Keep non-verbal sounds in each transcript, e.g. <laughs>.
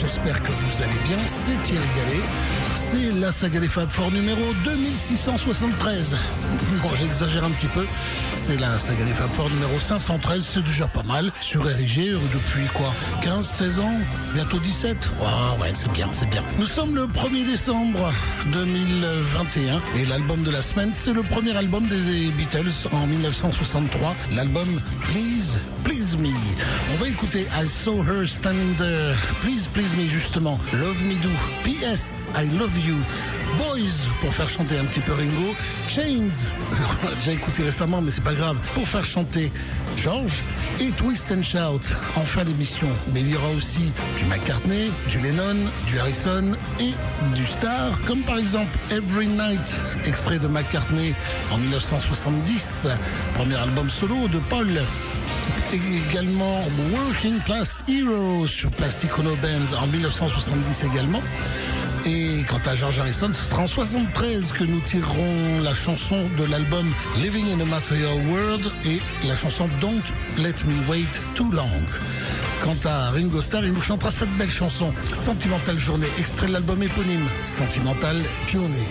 J'espère que vous allez bien. C'est Thierry Gallet. C'est la saga des Fab Four numéro 2673. Bon, j'exagère un petit peu. C'est la saga des Four numéro 513. C'est déjà pas mal. Sur euh, depuis quoi 15, 16 ans? Bientôt 17 Ouais, ouais, c'est bien, c'est bien. Nous sommes le 1er décembre 2021 et l'album de la semaine, c'est le premier album des Beatles en 1963. L'album Please, Please Me. On va écouter I Saw Her Standing There. Please, Please Me, justement. Love Me Do. P.S. I Love You. Boys, pour faire chanter un petit peu Ringo. Chains, <laughs> on l'a déjà écouté récemment, mais c'est pas grave, pour faire chanter George. Et Twist and Shout en fin d'émission. Mais il y aura aussi du McCartney, du Lennon, du Harrison et du Star, comme par exemple Every Night, extrait de McCartney en 1970, premier album solo de Paul également Working Class Hero sur Plastic Ono Band en 1970 également. Et quant à George Harrison, ce sera en 73 que nous tirerons la chanson de l'album Living in a Material World et la chanson Don't Let Me Wait Too Long. Quant à Ringo Starr, il nous chantera cette belle chanson, Sentimental Journée, extrait de l'album éponyme, Sentimental Journey.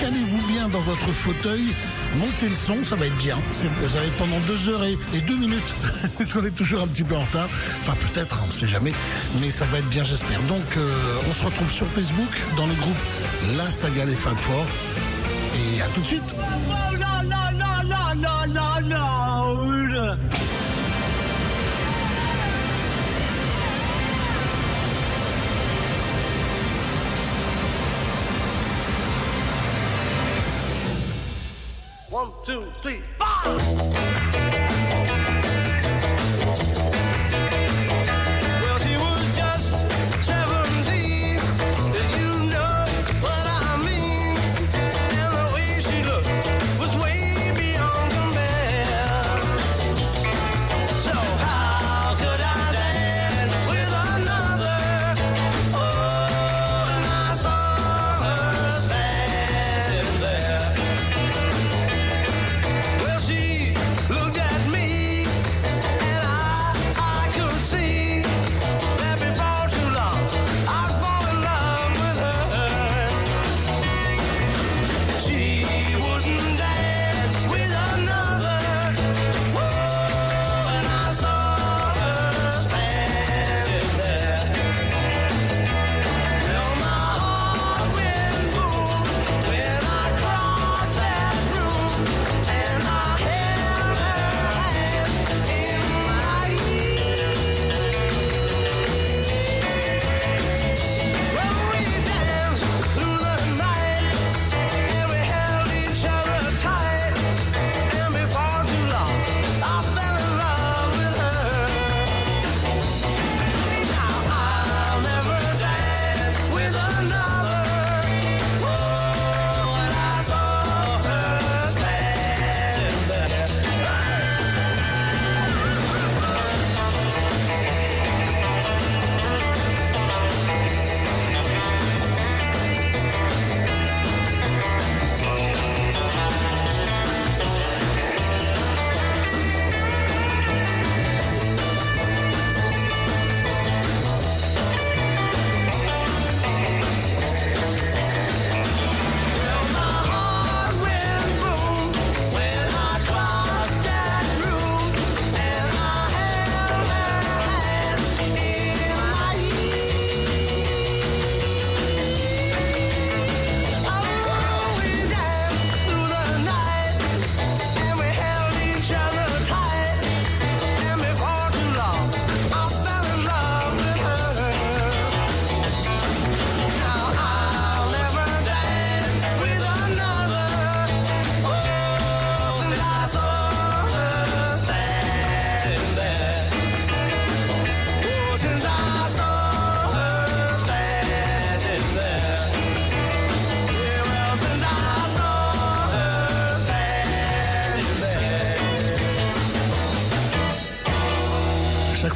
Calez-vous bien dans votre fauteuil, montez le son, ça va être bien. Ça va être pendant deux heures et, et deux minutes, parce qu'on est toujours un petit peu en retard. Enfin, peut-être, on ne sait jamais, mais ça va être bien, j'espère. Donc, euh, on se retrouve sur Facebook, dans le groupe La Saga des Fab Four. Et à tout de suite. One, two, three, four.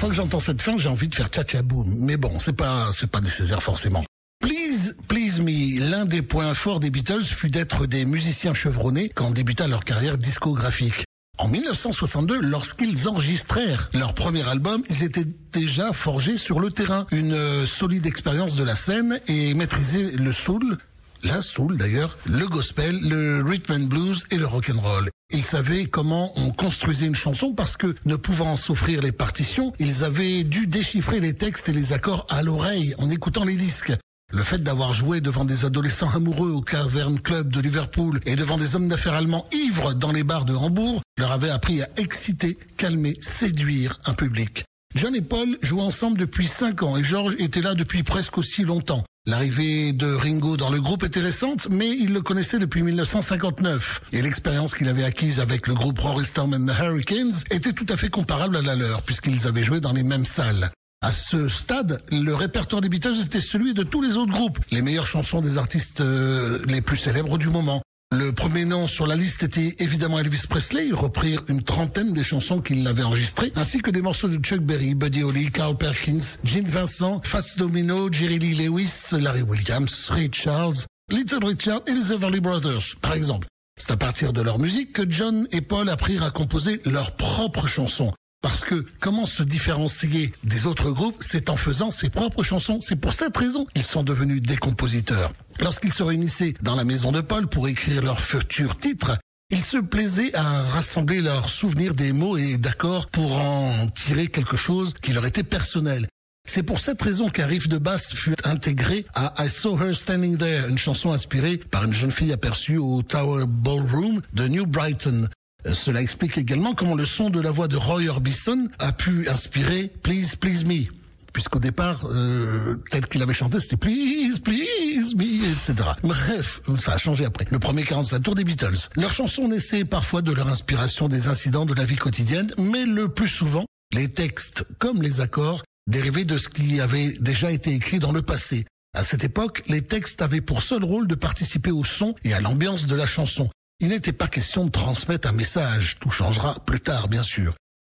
Fois j'entends cette fin, j'ai envie de faire tcha boum. Mais bon, c'est pas, c'est pas nécessaire forcément. Please, Please Me, l'un des points forts des Beatles fut d'être des musiciens chevronnés quand débuta leur carrière discographique. En En 1962, lorsqu'ils enregistrèrent leur premier album, ils étaient déjà forgés sur le terrain, une euh, solide expérience de la scène et maîtrisaient le soul, la soul d'ailleurs, le gospel, le rhythm and blues et le rock and roll. Ils savaient comment on construisait une chanson parce que, ne pouvant s'offrir les partitions, ils avaient dû déchiffrer les textes et les accords à l'oreille en écoutant les disques. Le fait d'avoir joué devant des adolescents amoureux au Cavern Club de Liverpool et devant des hommes d'affaires allemands ivres dans les bars de Hambourg leur avait appris à exciter, calmer, séduire un public. John et Paul jouaient ensemble depuis cinq ans et George était là depuis presque aussi longtemps. L'arrivée de Ringo dans le groupe était récente, mais il le connaissait depuis 1959. Et l'expérience qu'il avait acquise avec le groupe Rory Storm and the Hurricanes était tout à fait comparable à la leur, puisqu'ils avaient joué dans les mêmes salles. À ce stade, le répertoire des Beatles était celui de tous les autres groupes, les meilleures chansons des artistes euh, les plus célèbres du moment. Le premier nom sur la liste était évidemment Elvis Presley. Ils reprirent une trentaine des chansons qu'il avait enregistrées, ainsi que des morceaux de Chuck Berry, Buddy Holly, Carl Perkins, Gene Vincent, Fats Domino, Jerry Lee Lewis, Larry Williams, Ray Charles, Little Richard et les Everly Brothers, par exemple. C'est à partir de leur musique que John et Paul apprirent à composer leurs propres chansons. Parce que comment se différencier des autres groupes, c'est en faisant ses propres chansons. C'est pour cette raison qu'ils sont devenus des compositeurs. Lorsqu'ils se réunissaient dans la maison de Paul pour écrire leurs futurs titres, ils se plaisaient à rassembler leurs souvenirs des mots et d'accords pour en tirer quelque chose qui leur était personnel. C'est pour cette raison qu'un riff de basse fut intégré à I Saw Her Standing There, une chanson inspirée par une jeune fille aperçue au Tower Ballroom de New Brighton. Euh, Cela explique également comment le son de la voix de Roy Orbison a pu inspirer Please Please Me. Puisqu'au départ, euh, tel qu'il avait chanté, c'était Please, Please Me, etc. Bref, ça a changé après. Le premier 45 tour des Beatles. Leurs chansons naissaient parfois de leur inspiration des incidents de la vie quotidienne, mais le plus souvent, les textes comme les accords dérivaient de ce qui avait déjà été écrit dans le passé. À cette époque, les textes avaient pour seul rôle de participer au son et à l'ambiance de la chanson. Il n'était pas question de transmettre un message, tout changera plus tard bien sûr.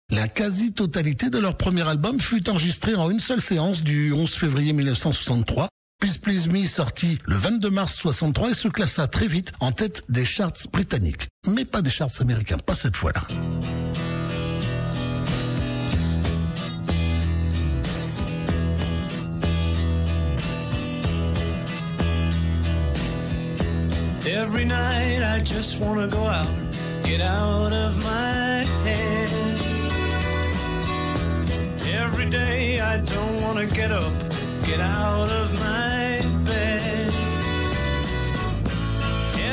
La quasi-totalité de leur premier album fut enregistrée en une seule séance du 11 février 1963. Please Please Me sorti le 22 mars 63 et se classa très vite en tête des charts britanniques. Mais pas des charts américains, pas cette fois-là. Night I just wanna go out, get out of my head. Every day I don't wanna get up, get out of my bed.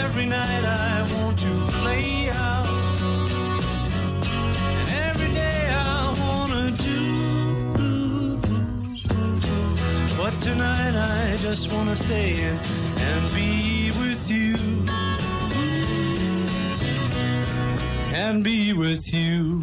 Every night I want to lay out. Tonight I just wanna stay in and be with you. And be with you.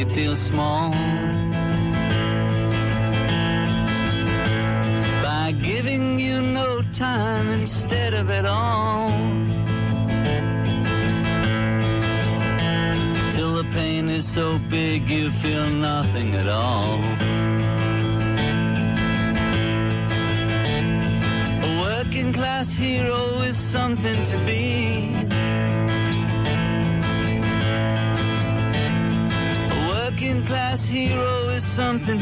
You feel small.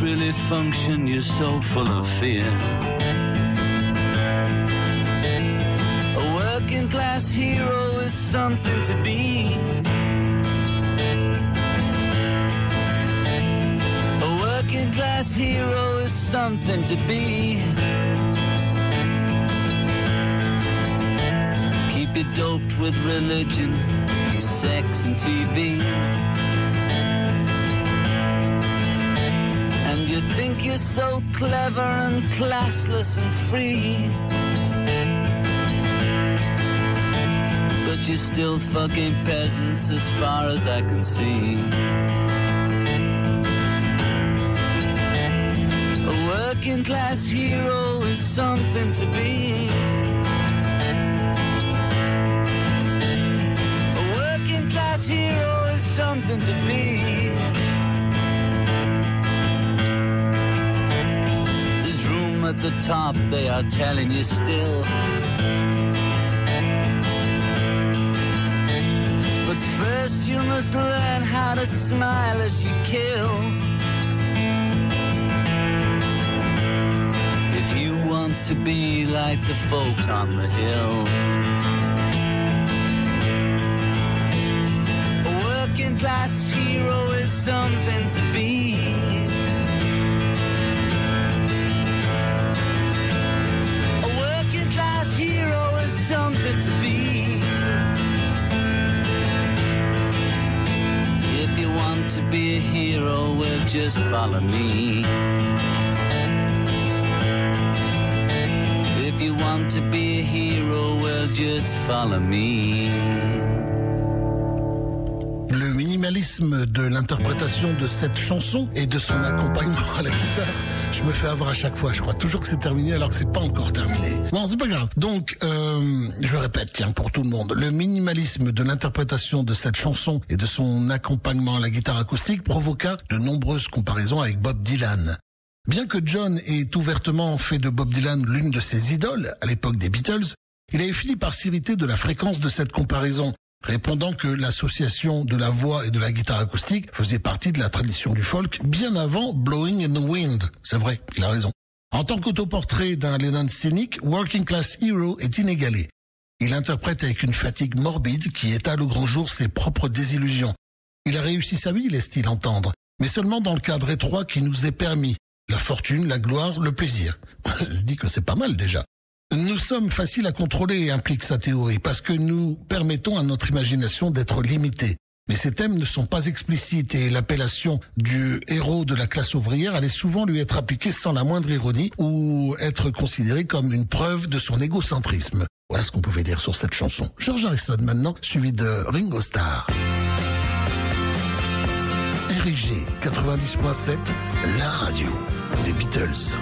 really function, you're so full of fear. A working class hero is something to be. A working class hero is something to be. Keep you doped with religion, sex, and TV. So clever and classless and free. But you're still fucking peasants as far as I can see. A working class hero is something to be. Top, they are telling you still. But first you must learn how to smile as you kill. If you want to be like the folks on the hill. Le minimalisme de l'interprétation de cette chanson et de son accompagnement à la guitare, je me fais avoir à chaque fois. Je crois toujours que c'est terminé alors que c'est pas encore terminé. Bon, c'est pas grave. Donc, euh, je répète, tiens, pour tout le monde, le minimalisme de l'interprétation de cette chanson et de son accompagnement à la guitare acoustique provoqua de nombreuses comparaisons avec Bob Dylan. Bien que John ait ouvertement fait de Bob Dylan l'une de ses idoles à l'époque des Beatles, il avait fini par s'irriter de la fréquence de cette comparaison, répondant que l'association de la voix et de la guitare acoustique faisait partie de la tradition du folk bien avant Blowing in the Wind. C'est vrai, il a raison. En tant qu'autoportrait d'un Lennon scénique, Working Class Hero est inégalé. Il interprète avec une fatigue morbide qui étale au grand jour ses propres désillusions. Il a réussi sa vie, laisse-t-il entendre, mais seulement dans le cadre étroit qui nous est permis. La fortune, la gloire, le plaisir. <laughs> Je dis que c'est pas mal déjà. Nous sommes faciles à contrôler, implique sa théorie, parce que nous permettons à notre imagination d'être limitée. Mais ces thèmes ne sont pas explicites et l'appellation du héros de la classe ouvrière allait souvent lui être appliquée sans la moindre ironie ou être considérée comme une preuve de son égocentrisme. Voilà ce qu'on pouvait dire sur cette chanson. George Harrison maintenant, suivi de Ringo Starr. RIG 90.7, la radio des Beatles.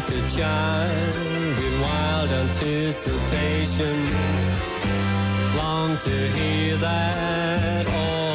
Like a child in wild anticipation. Long to hear that all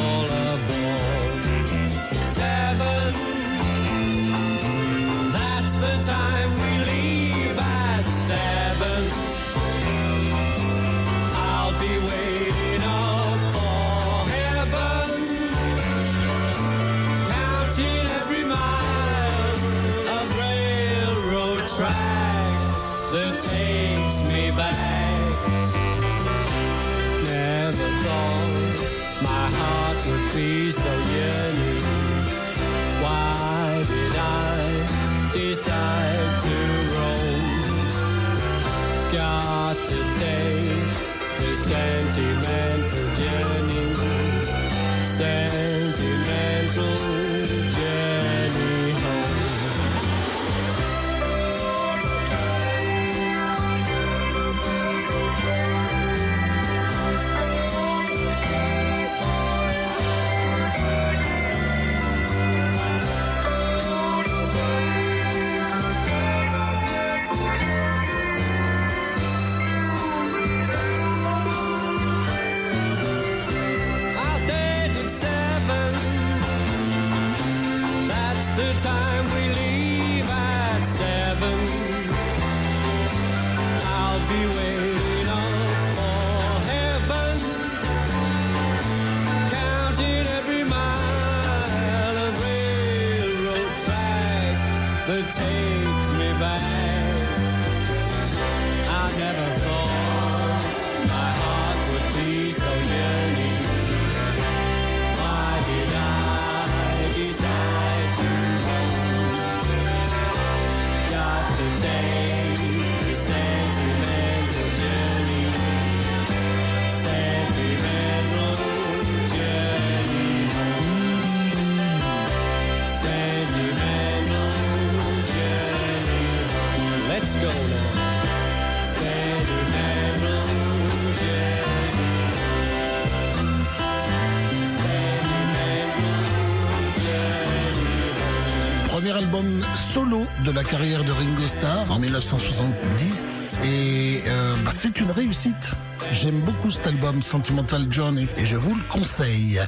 solo de la carrière de Ringo Starr en 1970 et euh, bah, c'est une réussite. J'aime beaucoup cet album Sentimental Journey et je vous le conseille.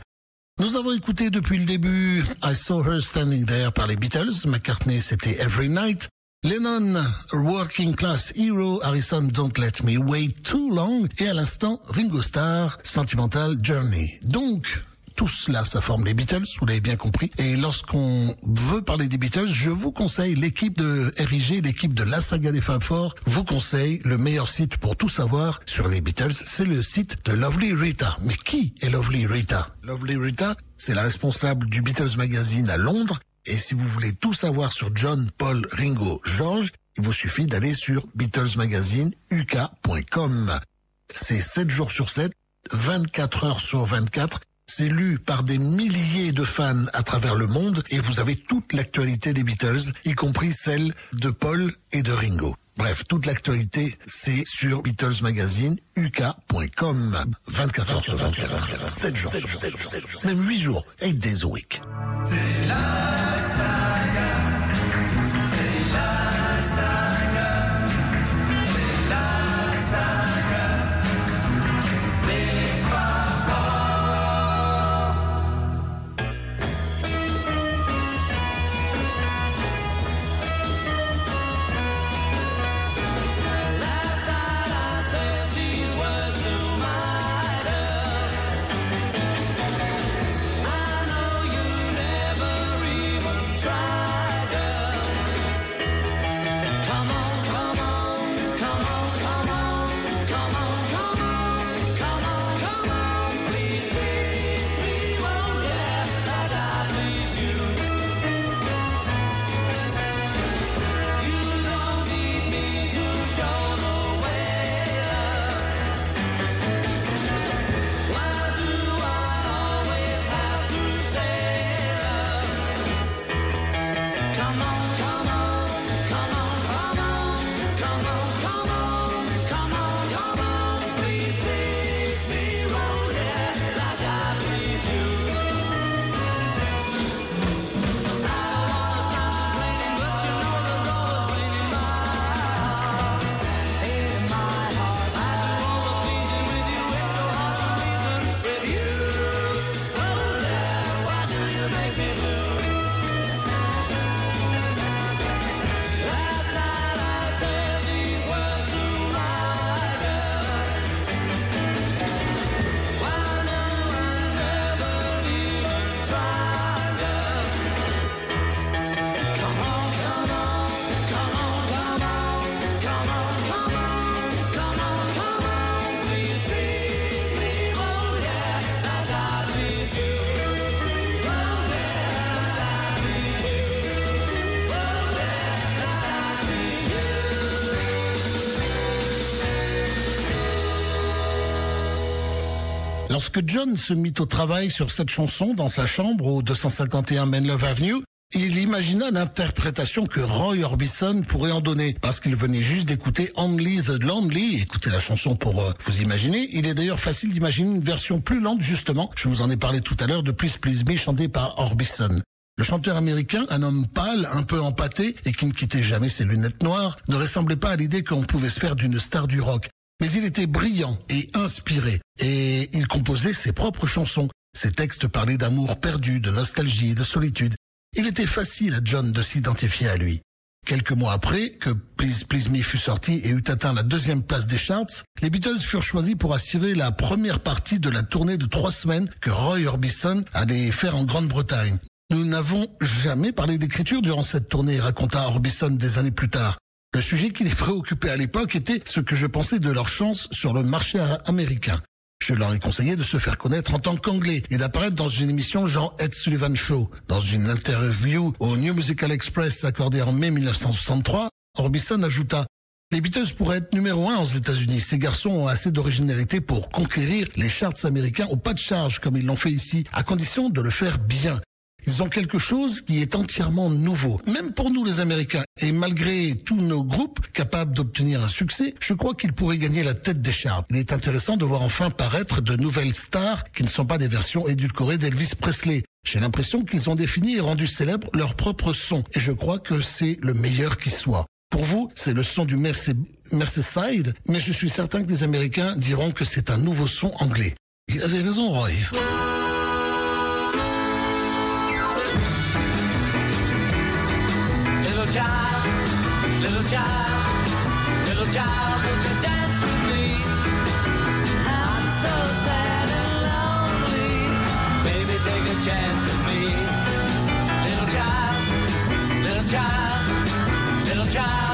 Nous avons écouté depuis le début I Saw Her Standing There par les Beatles, McCartney c'était Every Night, Lennon Working Class Hero, Harrison Don't Let Me Wait Too Long et à l'instant Ringo Starr Sentimental Journey. Donc tout cela, ça forme les Beatles, vous l'avez bien compris. Et lorsqu'on veut parler des Beatles, je vous conseille l'équipe de RIG, l'équipe de la saga des Fab Four, vous conseille le meilleur site pour tout savoir sur les Beatles, c'est le site de Lovely Rita. Mais qui est Lovely Rita? Lovely Rita, c'est la responsable du Beatles Magazine à Londres. Et si vous voulez tout savoir sur John, Paul, Ringo, George, il vous suffit d'aller sur BeatlesMagazine.uk.com. C'est 7 jours sur 7, 24 heures sur 24. C'est lu par des milliers de fans à travers le monde et vous avez toute l'actualité des Beatles, y compris celle de Paul et de Ringo. Bref, toute l'actualité, c'est sur Beatles Magazine, uk.com. 24 heures sur 24, 7 jours sur 7, même 8 jours, 8 days a week. Lorsque John se mit au travail sur cette chanson dans sa chambre au 251 Menlove Avenue, il imagina l'interprétation que Roy Orbison pourrait en donner, parce qu'il venait juste d'écouter Only the Lonely, écoutez la chanson pour euh, vous imaginer. Il est d'ailleurs facile d'imaginer une version plus lente justement, je vous en ai parlé tout à l'heure, de Please Please Me chanté par Orbison. Le chanteur américain, un homme pâle, un peu empâté et qui ne quittait jamais ses lunettes noires, ne ressemblait pas à l'idée qu'on pouvait se faire d'une star du rock. Mais il était brillant et inspiré, et il composait ses propres chansons. Ses textes parlaient d'amour perdu, de nostalgie, de solitude. Il était facile à John de s'identifier à lui. Quelques mois après que Please Please Me fut sorti et eut atteint la deuxième place des charts, les Beatles furent choisis pour assurer la première partie de la tournée de trois semaines que Roy Orbison allait faire en Grande-Bretagne. Nous n'avons jamais parlé d'écriture durant cette tournée, raconta Orbison des années plus tard. Le sujet qui les préoccupait à l'époque était ce que je pensais de leur chance sur le marché américain. Je leur ai conseillé de se faire connaître en tant qu'anglais et d'apparaître dans une émission genre Ed Sullivan Show. Dans une interview au New Musical Express accordée en mai 1963, Orbison ajouta les Beatles pourraient être numéro un aux États-Unis. Ces garçons ont assez d'originalité pour conquérir les charts américains au pas de charge comme ils l'ont fait ici, à condition de le faire bien. Ils ont quelque chose qui est entièrement nouveau, même pour nous les Américains. Et malgré tous nos groupes capables d'obtenir un succès, je crois qu'ils pourraient gagner la tête des charts. Il est intéressant de voir enfin paraître de nouvelles stars qui ne sont pas des versions édulcorées d'Elvis Presley. J'ai l'impression qu'ils ont défini et rendu célèbre leur propre son. Et je crois que c'est le meilleur qui soit. Pour vous, c'est le son du Merse- Merseyside, mais je suis certain que les Américains diront que c'est un nouveau son anglais. Il avait raison, Roy. Little child, little child, won't you dance with me? I'm so sad and lonely. Baby, take a chance with me. Little child, little child, little child,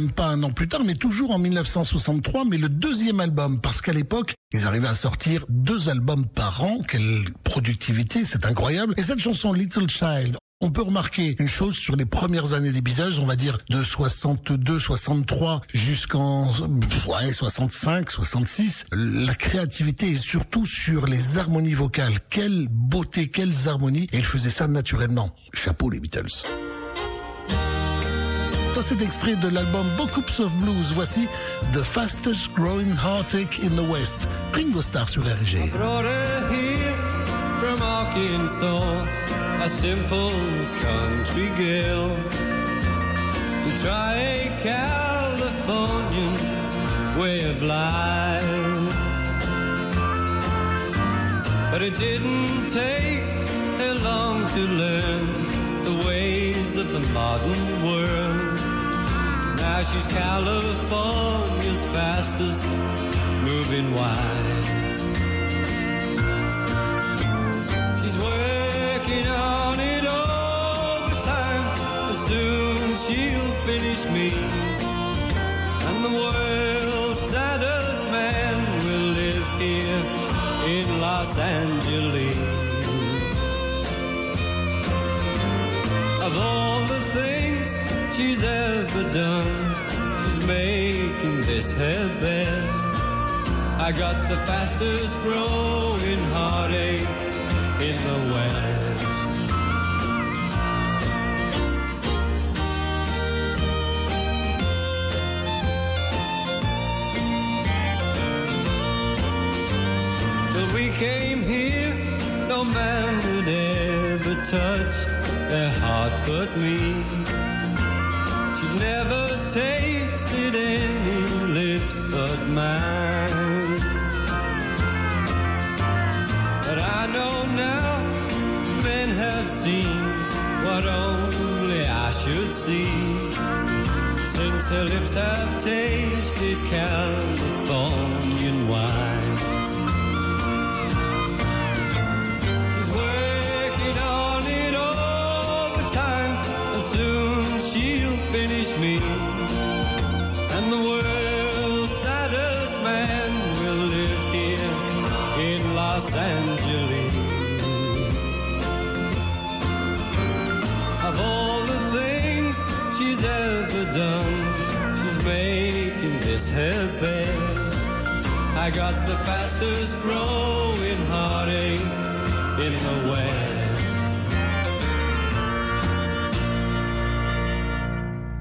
pas un an plus tard, mais toujours en 1963, mais le deuxième album, parce qu'à l'époque, ils arrivaient à sortir deux albums par an. Quelle productivité, c'est incroyable. Et cette chanson Little Child, on peut remarquer une chose sur les premières années des Beatles, on va dire de 62, 63 jusqu'en ouais, 65, 66. La créativité est surtout sur les harmonies vocales. Quelle beauté, quelles harmonies. Et ils faisaient ça naturellement. Chapeau les Beatles. Dans cet extrait de l'album Bookups of Blues, voici The Fastest Growing Heartache in the West. Ringo Starr sur RG. from Arkansas, a simple country girl, to try a Californian way of life. But it didn't take her long to learn the ways of the modern world. Now she's California's fastest moving wife. She's working on it overtime. Soon she'll finish me. And the world's saddest man will live here in Los Angeles. Of all the she's ever done, she's making this her best. I got the fastest growing heartache in the West. Till we came here, no man had ever touched a heart but me. Never tasted any lips but mine. But I know now men have seen what only I should see. Since her lips have tasted Californian I got the fastest growing heartache in the West.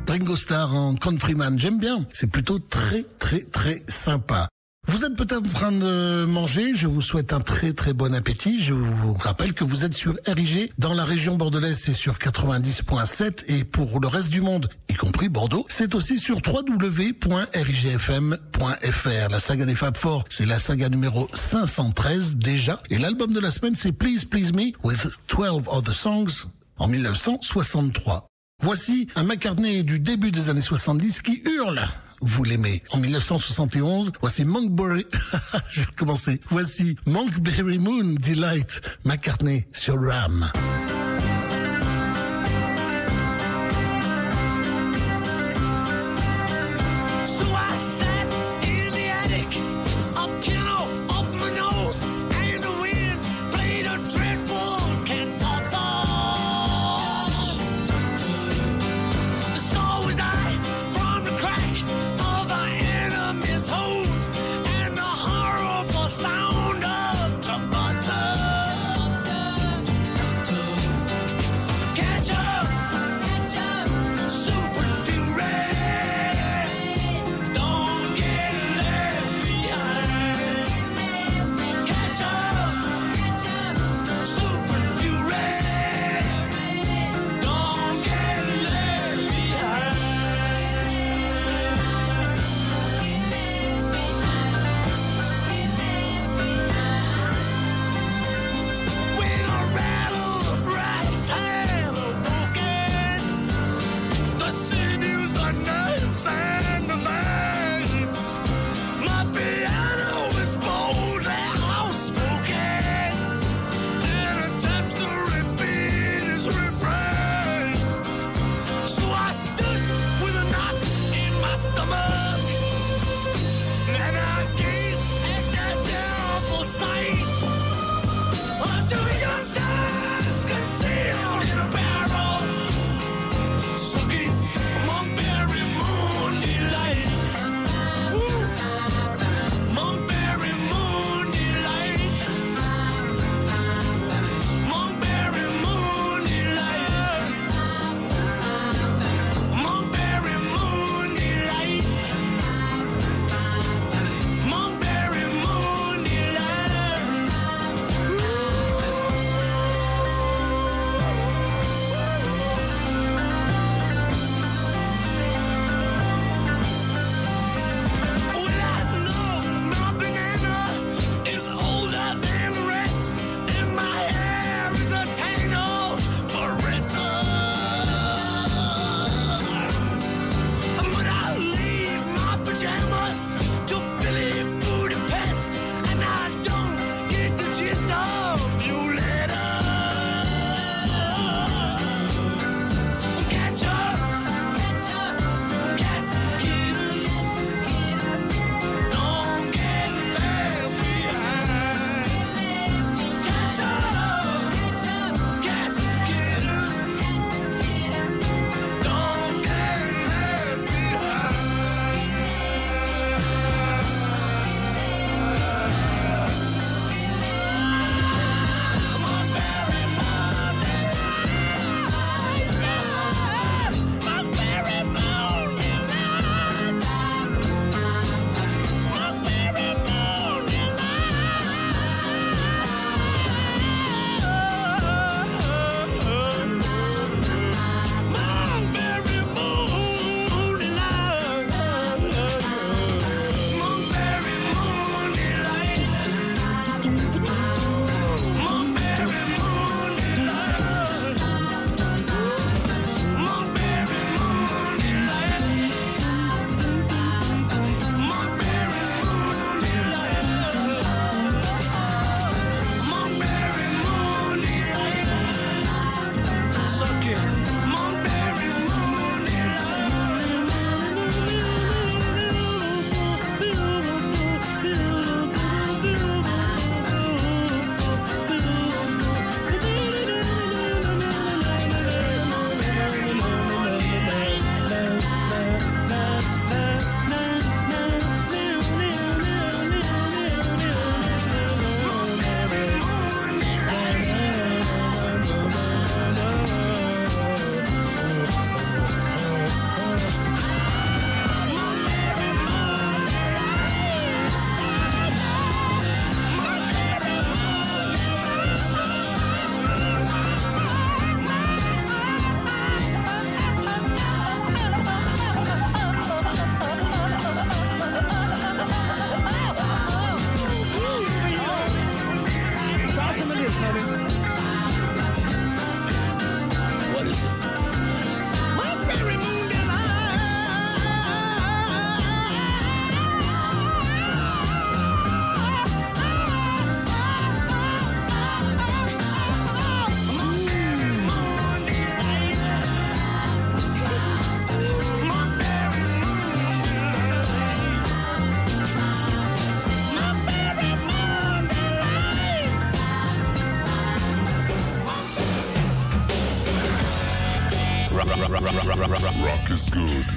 Ringo Starr en countryman, j'aime bien. C'est plutôt très très très sympa. Vous êtes peut-être en train de manger, je vous souhaite un très très bon appétit. Je vous rappelle que vous êtes sur RIG. Dans la région bordelaise, c'est sur 90.7 et pour le reste du monde, y compris Bordeaux, c'est aussi sur www.rigfm.fr. La saga des Fab Four, c'est la saga numéro 513 déjà. Et l'album de la semaine, c'est Please Please Me with 12 Other Songs en 1963. Voici un McCartney du début des années 70 qui hurle. Vous l'aimez. En 1971, voici Monkberry. <laughs> Je vais commencer. Voici Monkberry Moon Delight. McCartney sur Ram.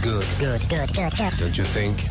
Good. Good. Good, good, good. Don't you think?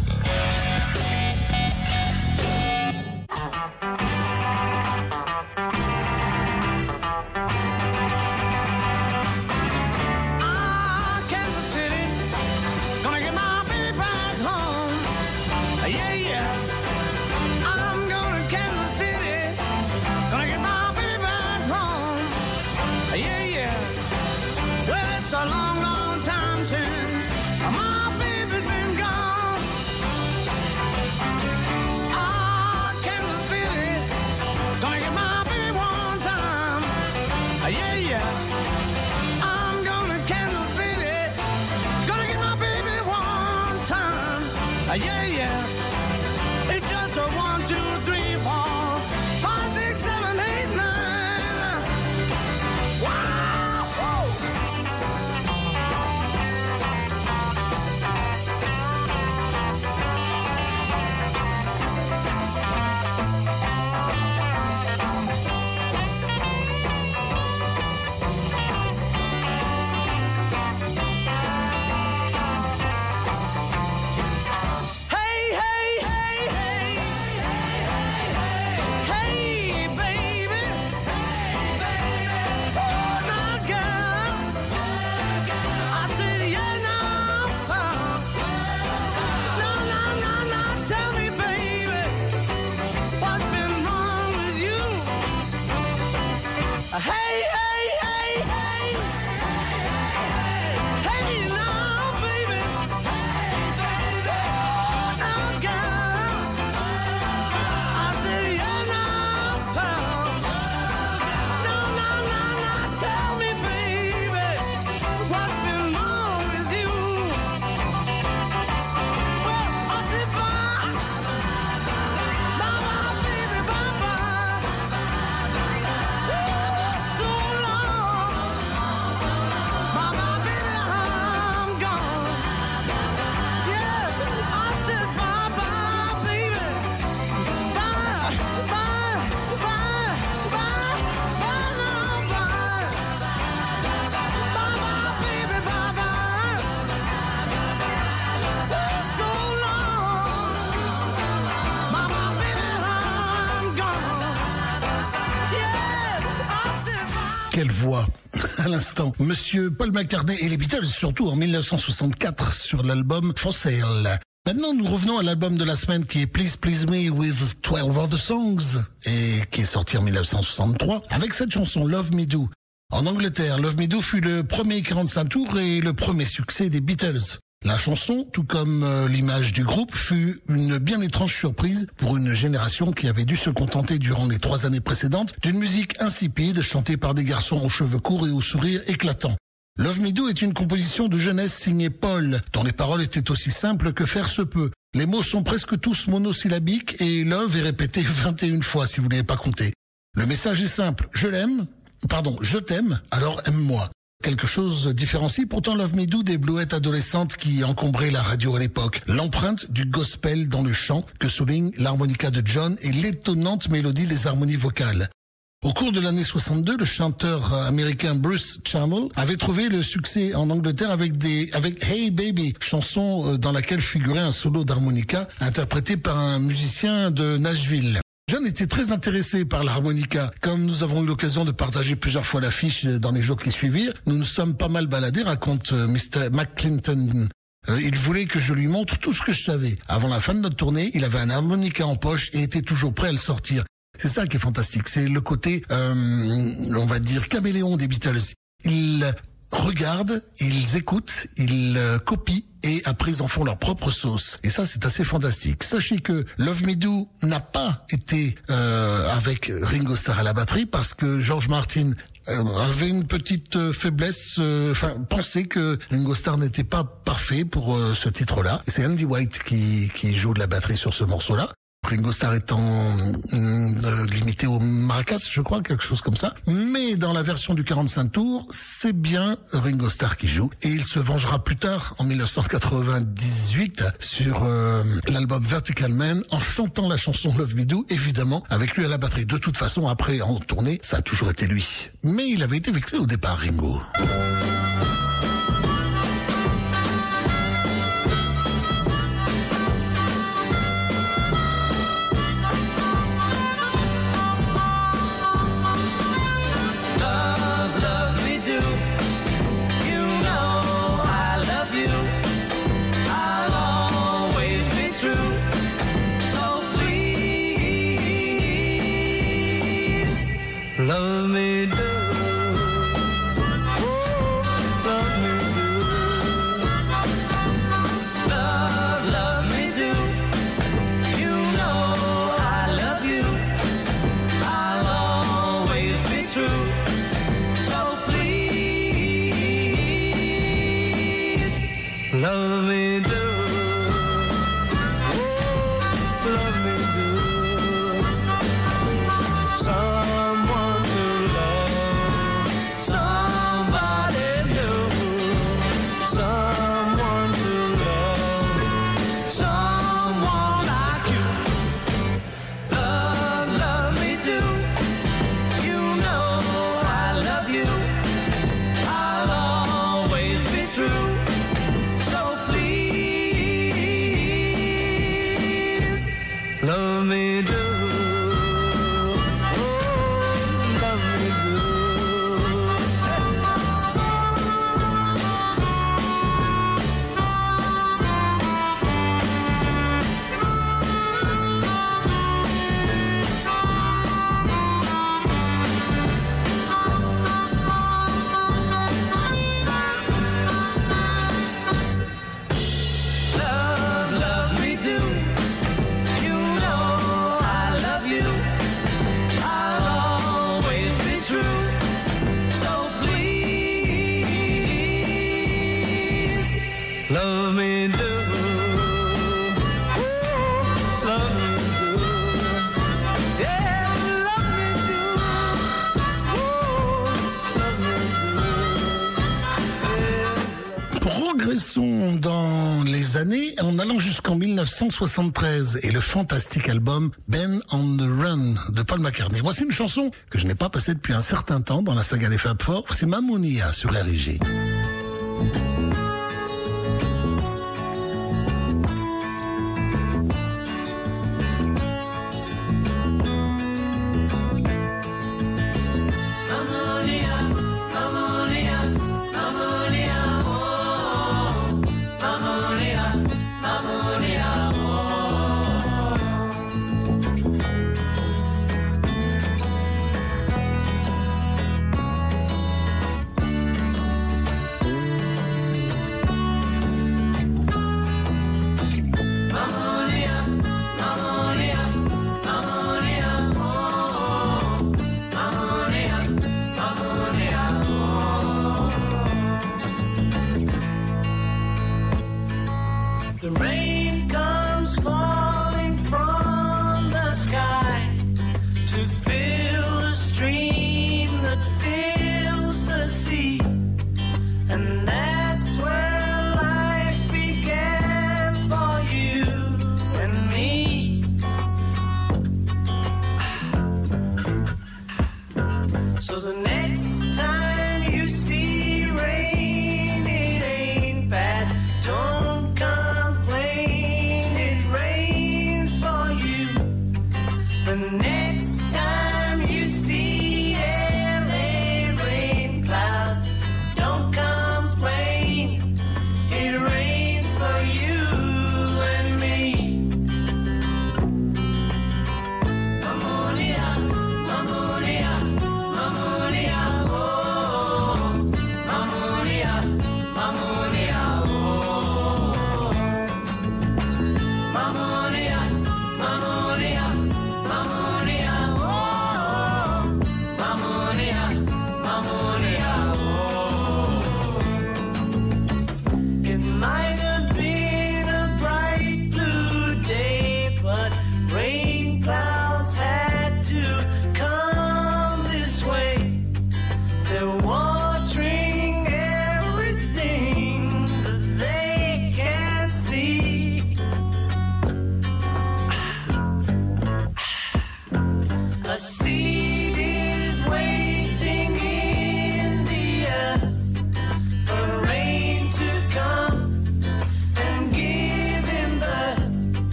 Monsieur Paul McCartney et les Beatles, surtout en 1964 sur l'album For Sale. Maintenant, nous revenons à l'album de la semaine qui est Please Please Me with 12 Other Songs et qui est sorti en 1963 avec cette chanson Love Me Do. En Angleterre, Love Me Do fut le premier 45 tours et le premier succès des Beatles. La chanson, tout comme euh, l'image du groupe, fut une bien étrange surprise pour une génération qui avait dû se contenter durant les trois années précédentes d'une musique insipide chantée par des garçons aux cheveux courts et au sourire éclatant. Love Me Do est une composition de jeunesse signée Paul, dont les paroles étaient aussi simples que faire se peut. Les mots sont presque tous monosyllabiques et Love est répété <laughs> 21 fois si vous n'avez pas compté. Le message est simple, je l'aime, pardon, je t'aime, alors aime-moi. Quelque chose différencie pourtant Love Me Do des blouettes adolescentes qui encombraient la radio à l'époque. L'empreinte du gospel dans le chant que souligne l'harmonica de John et l'étonnante mélodie des harmonies vocales. Au cours de l'année 62, le chanteur américain Bruce Charnel avait trouvé le succès en Angleterre avec Hey Baby, chanson euh, dans laquelle figurait un solo d'harmonica interprété par un musicien de Nashville. John était très intéressé par l'harmonica. Comme nous avons eu l'occasion de partager plusieurs fois l'affiche dans les jours qui suivirent, nous nous sommes pas mal baladés, raconte euh, Mr. McClinton. Euh, il voulait que je lui montre tout ce que je savais. Avant la fin de notre tournée, il avait un harmonica en poche et était toujours prêt à le sortir. C'est ça qui est fantastique. C'est le côté, euh, on va dire, caméléon des Beatles. Ils regardent, ils écoutent, ils euh, copient et après ils en font leur propre sauce. Et ça, c'est assez fantastique. Sachez que Love Me Do n'a pas été euh, avec Ringo Starr à la batterie parce que George Martin euh, avait une petite euh, faiblesse, euh, enfin pensait que Ringo Starr n'était pas parfait pour ce titre-là. C'est Andy White qui, qui joue de la batterie sur ce morceau-là. Ringo Starr étant euh, limité au maracas, je crois, quelque chose comme ça. Mais dans la version du 45 tours, c'est bien Ringo Starr qui joue. Et il se vengera plus tard, en 1998, sur euh, l'album Vertical Man, en chantant la chanson Love Me Do, évidemment, avec lui à la batterie. De toute façon, après, en tournée, ça a toujours été lui. Mais il avait été vexé au départ, Ringo. Love me do. Love me do. Love, love me do. You know I love you. I'll always be true. So please, love me Dans les années en allant jusqu'en 1973 et le fantastique album Ben on the Run de Paul McCartney. Voici une chanson que je n'ai pas passée depuis un certain temps dans la saga des Fab Four. C'est Mamounia sur RIG.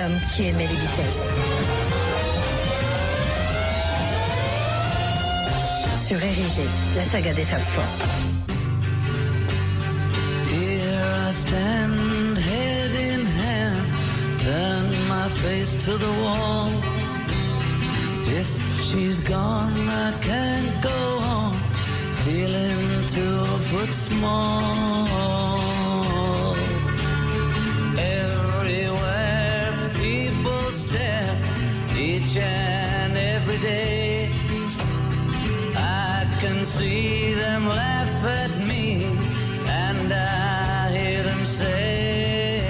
L'homme qui aimait les Beatles. Sur Érigé, la saga des Fab Four. Here I stand, head in hand, turn my face to the wall. If she's gone, I can't go on, feeling two foot small. And every day. I can see them laugh at me, and I hear them say,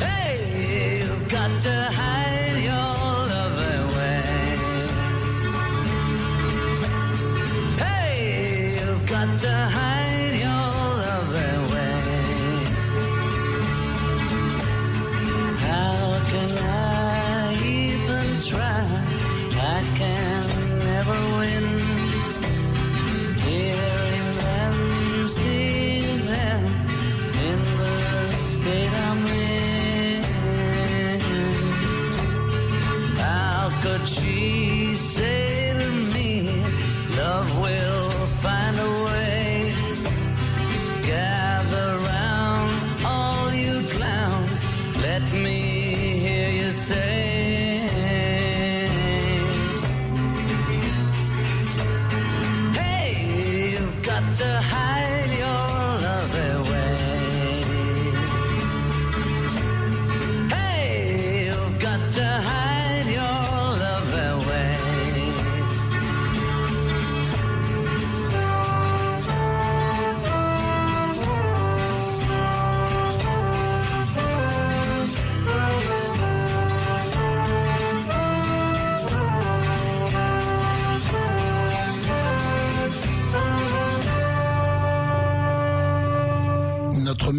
Hey, you've got to hide your love away. Hey, you've got to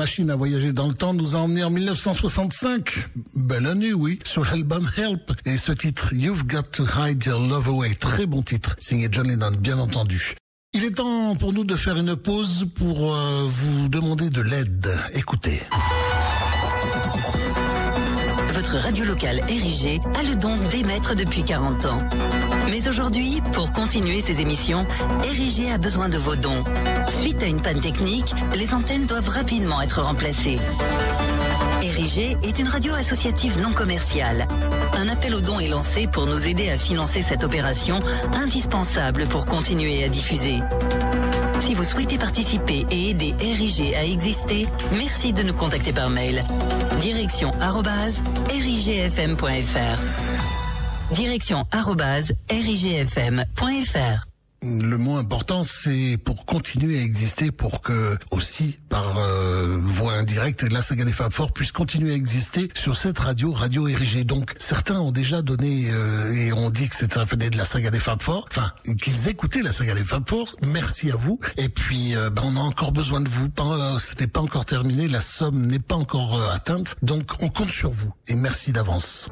machine à voyager dans le temps nous a emmené en 1965. Belle année, oui, sur l'album Help. Et ce titre, You've Got to Hide Your Love Away, très bon titre, signé John Lennon, bien entendu. Il est temps pour nous de faire une pause pour euh, vous demander de l'aide. Écoutez. Radio locale érigée a le don d'émettre depuis 40 ans. Mais aujourd'hui, pour continuer ses émissions, Érigé a besoin de vos dons. Suite à une panne technique, les antennes doivent rapidement être remplacées. Érigé est une radio associative non commerciale. Un appel aux dons est lancé pour nous aider à financer cette opération indispensable pour continuer à diffuser. Si vous souhaitez participer et aider RIG à exister, merci de nous contacter par mail. Direction rigfm.fr. Direction rigfm.fr. Le mot important, c'est pour continuer à exister, pour que aussi par euh, voie indirecte, la saga des Fab Four puisse continuer à exister sur cette radio, radio érigée. Donc certains ont déjà donné euh, et ont dit que c'était venait de la saga des Fab Four, enfin qu'ils écoutaient la saga des Fab Four. Merci à vous. Et puis euh, ben, on a encore besoin de vous. Euh, Ce n'est pas encore terminé, la somme n'est pas encore euh, atteinte. Donc on compte sur vous et merci d'avance.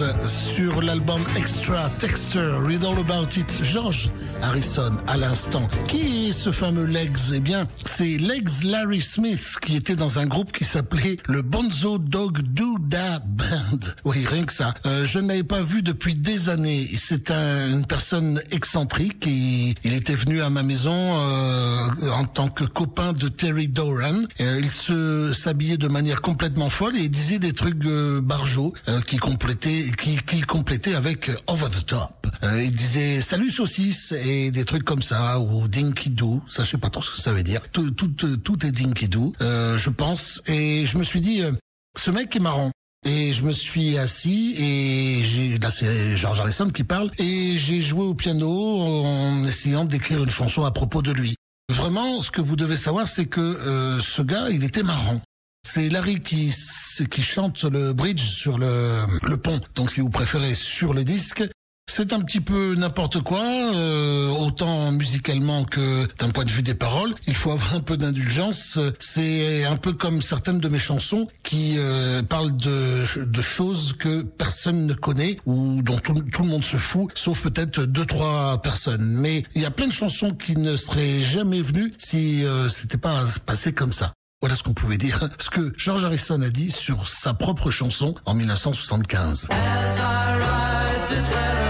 1975 sur l'album Extra Texture, Read All About It, George Harrison à l'instant. Qui est ce fameux Legs? Eh bien, c'est Legs Larry Smith qui était dans un groupe qui s'appelait le Bonzo Dog Oui, rien que ça. Euh, je ne l'avais pas vu depuis des années. C'est un- une personne excentrique et il était venu à ma maison euh, en tant que copain de Terry Doran. Euh, il se s'habillait de manière complètement folle et disait des trucs euh, barjots euh, qui complétait qui qu'il complétait avec euh, over the top. Il disait salut saucisse et des trucs comme ça ou dinky doo. Ça je sais pas trop ce que ça veut dire. Tout tout tout est dinky doo, je pense. Et je me suis dit ce mec est marrant. Et je me suis assis et j'ai là c'est George Harrison qui parle et j'ai joué au piano en essayant d'écrire une chanson à propos de lui. Vraiment, ce que vous devez savoir, c'est que euh, ce gars, il était marrant. C'est Larry qui qui chante le bridge sur le, le pont. Donc, si vous préférez, sur le disque. C'est un petit peu n'importe quoi, euh, autant musicalement que d'un point de vue des paroles. Il faut avoir un peu d'indulgence. C'est un peu comme certaines de mes chansons qui euh, parlent de, de choses que personne ne connaît ou dont tout, le monde se fout, sauf peut-être deux trois personnes. Mais il y a plein de chansons qui ne seraient jamais venues si euh, c'était pas passé comme ça. Voilà ce qu'on pouvait dire. Ce que George Harrison a dit sur sa propre chanson en 1975. As I write this letter,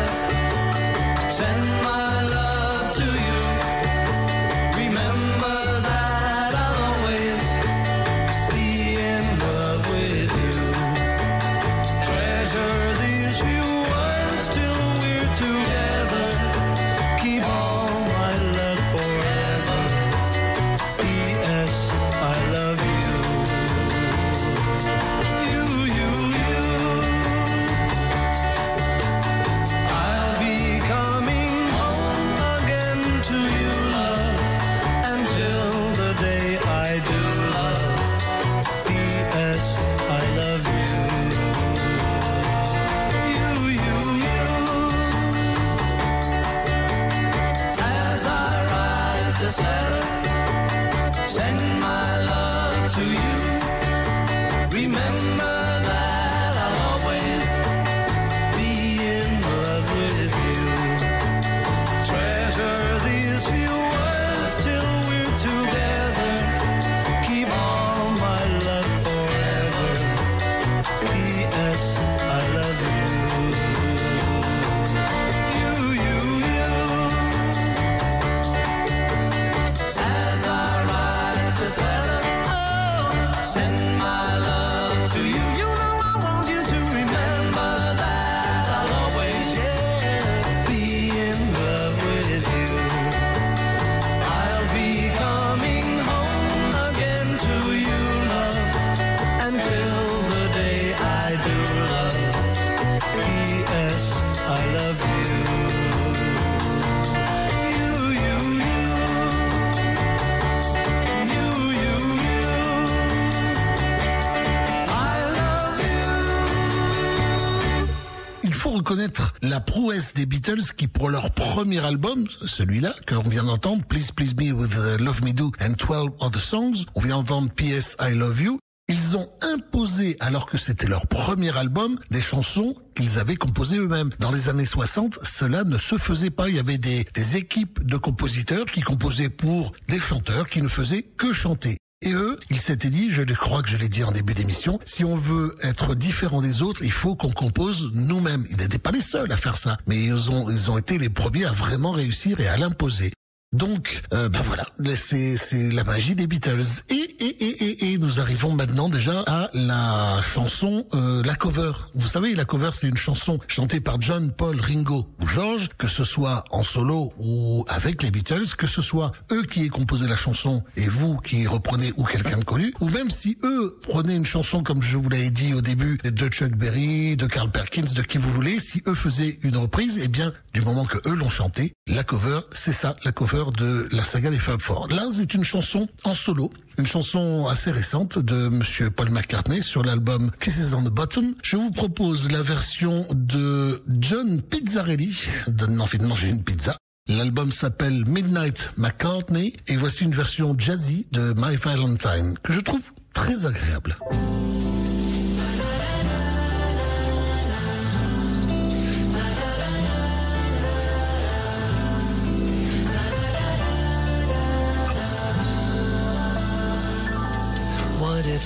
pour leur premier album, celui-là, qu'on vient d'entendre, Please Please Me with uh, Love Me Do and 12 Other Songs, on vient d'entendre P.S. I Love You, ils ont imposé, alors que c'était leur premier album, des chansons qu'ils avaient composées eux-mêmes. Dans les années 60, cela ne se faisait pas. Il y avait des équipes de compositeurs qui composaient pour des chanteurs qui ne faisaient que chanter. Et eux, ils s'étaient dit, je crois que je l'ai dit en début d'émission, si on veut être différent des autres, il faut qu'on compose nous-mêmes. Ils n'étaient pas les seuls à faire ça, mais ils ont, ils ont été les premiers à vraiment réussir et à l'imposer. Donc, euh, ben voilà, c'est c'est la magie des Beatles. Et, et, et, et, et nous arrivons maintenant déjà à la chanson, euh, la cover. Vous savez, la cover, c'est une chanson chantée par John, Paul, Ringo ou George, que ce soit en solo ou avec les Beatles, que ce soit eux qui aient composé la chanson et vous qui reprenez ou quelqu'un de connu, ou même si eux prenaient une chanson comme je vous l'avais dit au début de Chuck Berry, de Carl Perkins, de qui vous voulez, si eux faisaient une reprise, eh bien, du moment que eux l'ont chanté, la cover, c'est ça, la cover de la saga des Fab Four. Là, c'est une chanson en solo, une chanson assez récente de Monsieur Paul McCartney sur l'album Kisses on the Bottom. Je vous propose la version de John Pizzarelli, <laughs> donne envie de manger une pizza. L'album s'appelle Midnight McCartney et voici une version jazzy de My Valentine que je trouve très agréable.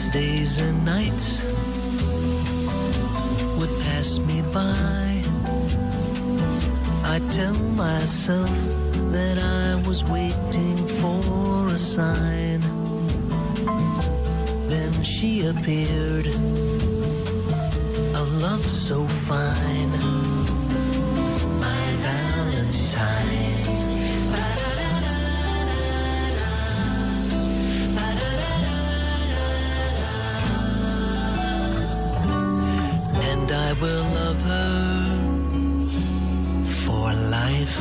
As days and nights would pass me by. I tell myself that I was waiting for a sign. Then she appeared, a love so fine, my Valentine. And I will love her for life.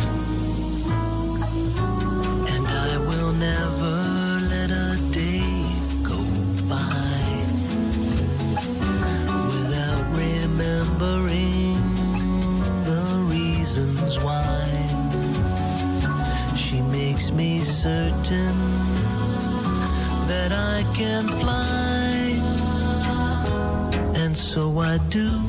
And I will never let a day go by without remembering the reasons why. She makes me certain that I can fly and so I do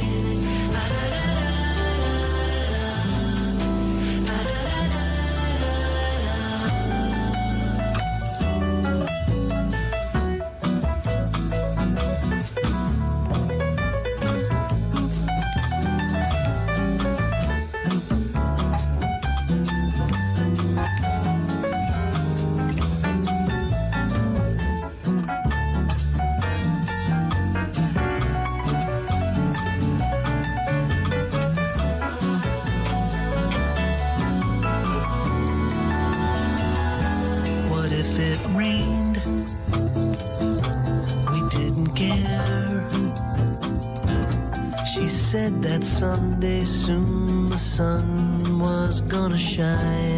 Soon the sun was gonna shine.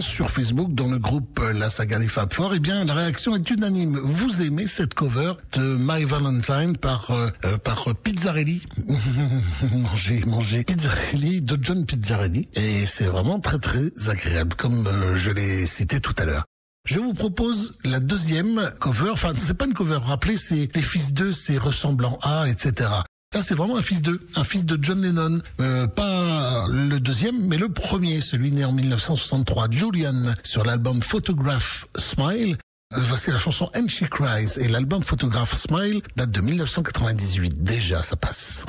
Sur Facebook, dans le groupe euh, La Saga des Fab Four, eh bien, la réaction est unanime. Vous aimez cette cover de My Valentine par euh, euh, par Pizzarelli, <laughs> manger, manger Pizzarelli de John Pizzarelli, et c'est vraiment très très agréable, comme je l'ai cité tout à l'heure. Je vous propose la deuxième cover. Enfin, c'est pas une cover. Rappelez, c'est les fils d'eux, c'est ressemblant à, etc. Là, c'est vraiment un fils d'eux, un fils de John Lennon. Euh, pas le deuxième, mais le premier, celui né en 1963, Julian, sur l'album Photograph Smile. Euh, voici la chanson And She Cries et l'album Photograph Smile date de 1998. Déjà, ça passe.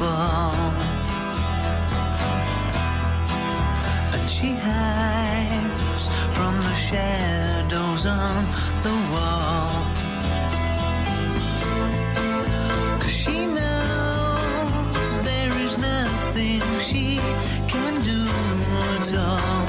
Fall. And she hides from the shadows on the wall. 'Cause she knows there is nothing she can do at all.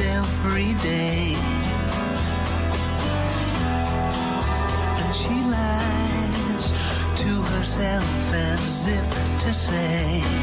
every day. And she lies to herself as if to say.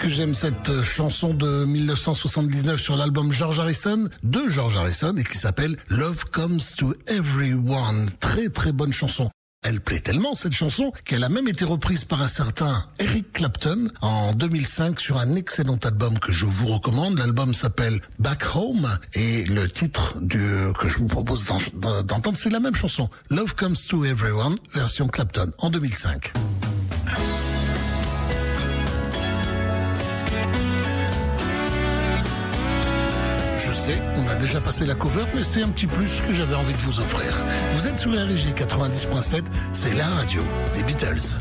Que j'aime cette euh, chanson de 1979 sur l'album George Harrison, de George Harrison, et qui s'appelle Love Comes to Everyone. Très très bonne chanson. Elle plaît tellement cette chanson qu'elle a même été reprise par un certain Eric Clapton en 2005 sur un excellent album que je vous recommande. L'album s'appelle Back Home et le titre du, que je vous propose d'en- d'entendre c'est la même chanson. Love Comes to Everyone, version Clapton en 2005. Déjà passé la cover, mais c'est un petit plus que j'avais envie de vous offrir. Vous êtes sur RG 90.7, c'est la radio des Beatles.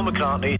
Paul McCartney.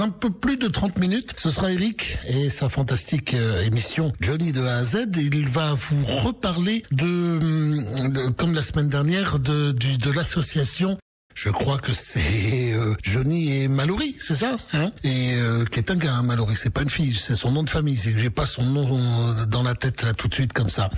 Un peu plus de 30 minutes, ce sera Eric et sa fantastique euh, émission Johnny de A à Z. Il va vous reparler de, hum, de- comme la semaine dernière, de, du- de l'association je crois que c'est euh, Johnny et Mallory, c'est ça hein? Et euh, qui est un gars, hein, Mallory, c'est pas une fille, c'est son nom de famille. C'est que j'ai pas son nom euh, dans la tête là tout de suite comme ça.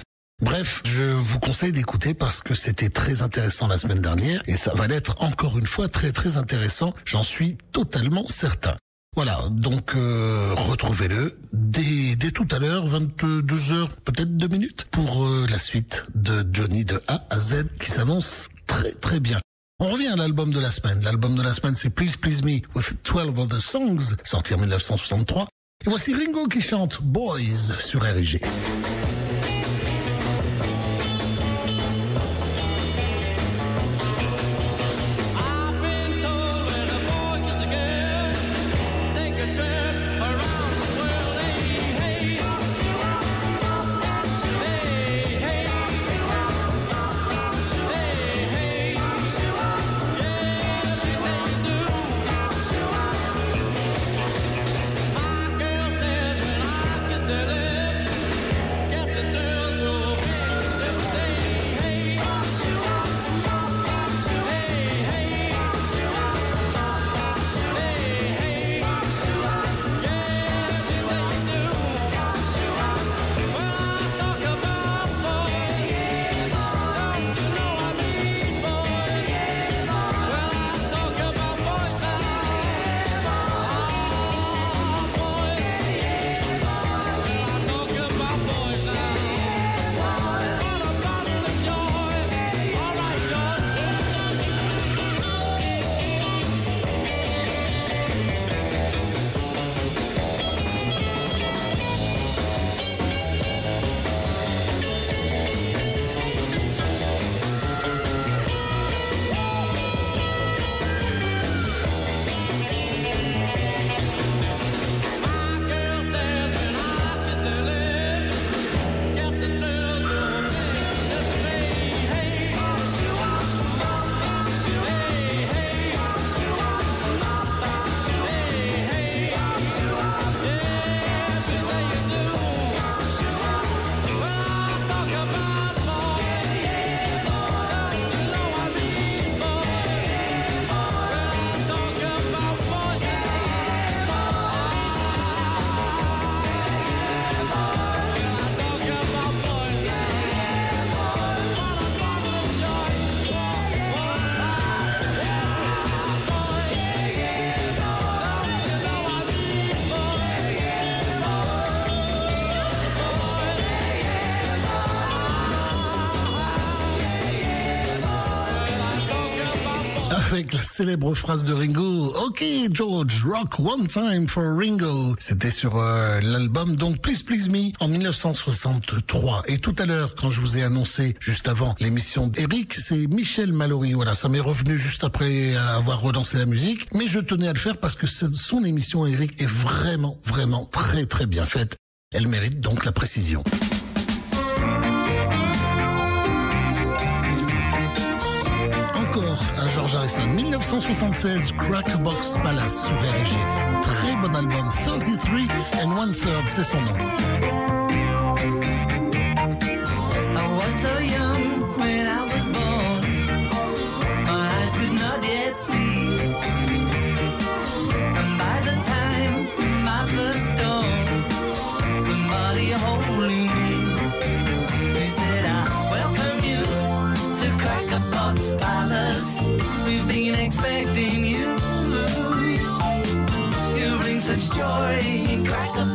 Bref, je vous conseille d'écouter parce que c'était très intéressant la semaine dernière et ça va l'être encore une fois très très intéressant, j'en suis totalement certain. Voilà, donc euh, retrouvez-le dès, dès tout à l'heure, 22 heures, peut-être deux minutes, pour euh, la suite de Johnny de A à Z qui s'annonce très très bien. On revient à l'album de la semaine. L'album de la semaine, c'est Please Please Me with 12 Other Songs, sorti en 1963. Et voici Ringo qui chante Boys sur RG. Célèbre phrase de Ringo. Ok, George, rock one time for Ringo. C'était sur euh, l'album donc Please Please Me en 1963. Et tout à l'heure, quand je vous ai annoncé juste avant l'émission d'Eric, c'est Michel Mallory. Voilà, ça m'est revenu juste après avoir relancé la musique, mais je tenais à le faire parce que son émission Eric est vraiment, vraiment très très bien faite. Elle mérite donc la précision. George Harrison, 1976, Crackbox Palace sur RG. Très bon album, 33 and One Third, c'est son nom. I was so young when I was born. My eyes could not yet see. And by the time my first dawn, somebody holding me, they said, I welcome you to Crackerbox Palace. joy. Crack a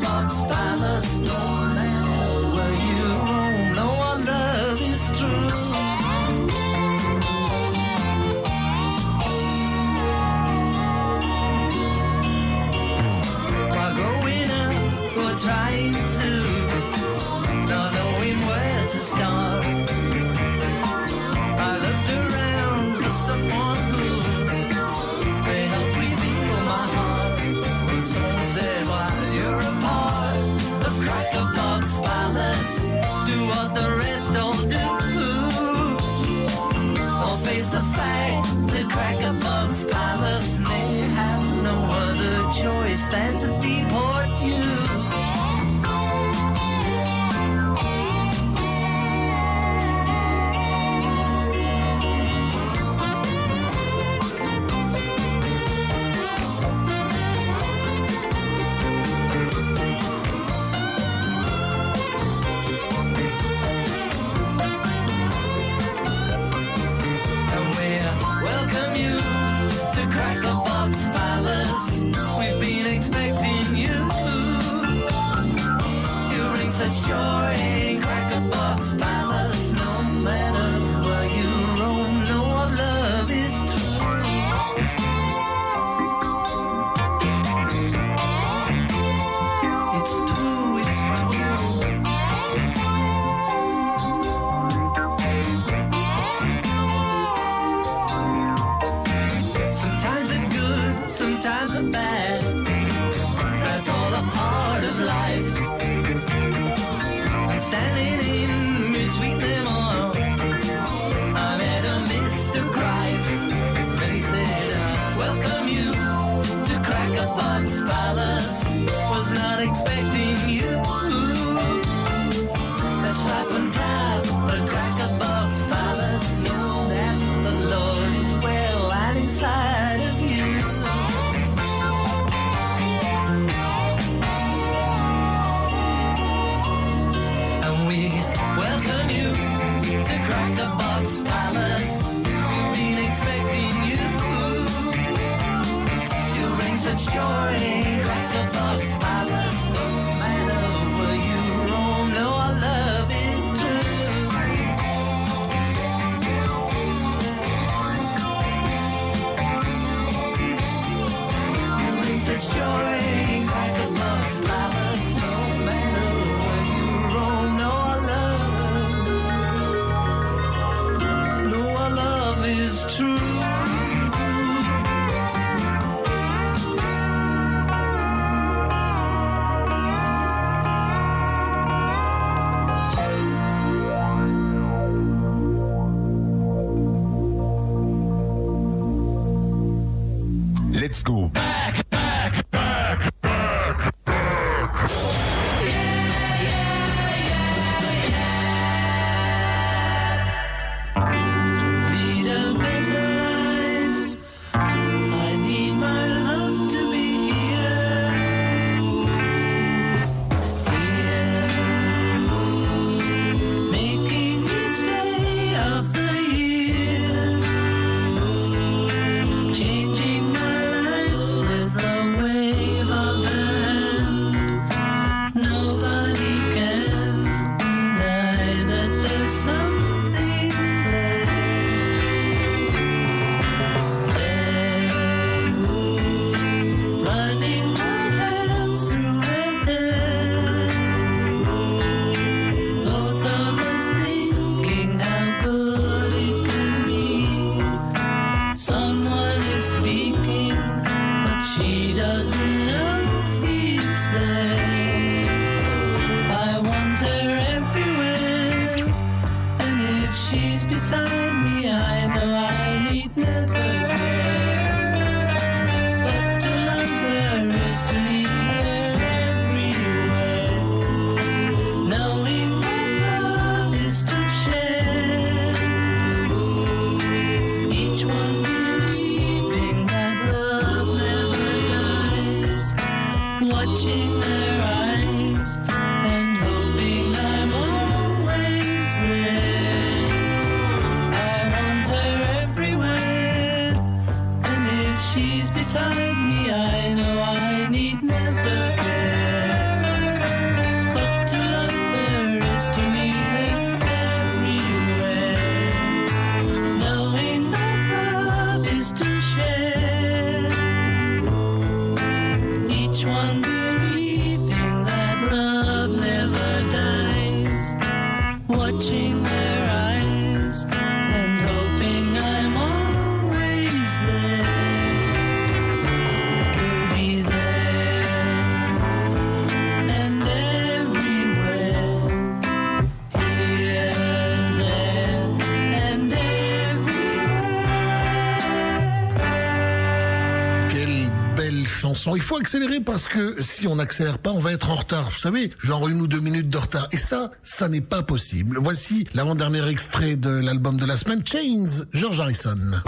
Il faut accélérer parce que si on n'accélère pas, on va être en retard. Vous savez, genre une ou deux minutes de retard. Et ça, ça n'est pas possible. Voici l'avant-dernier extrait de l'album de la semaine, Chains, George Harrison.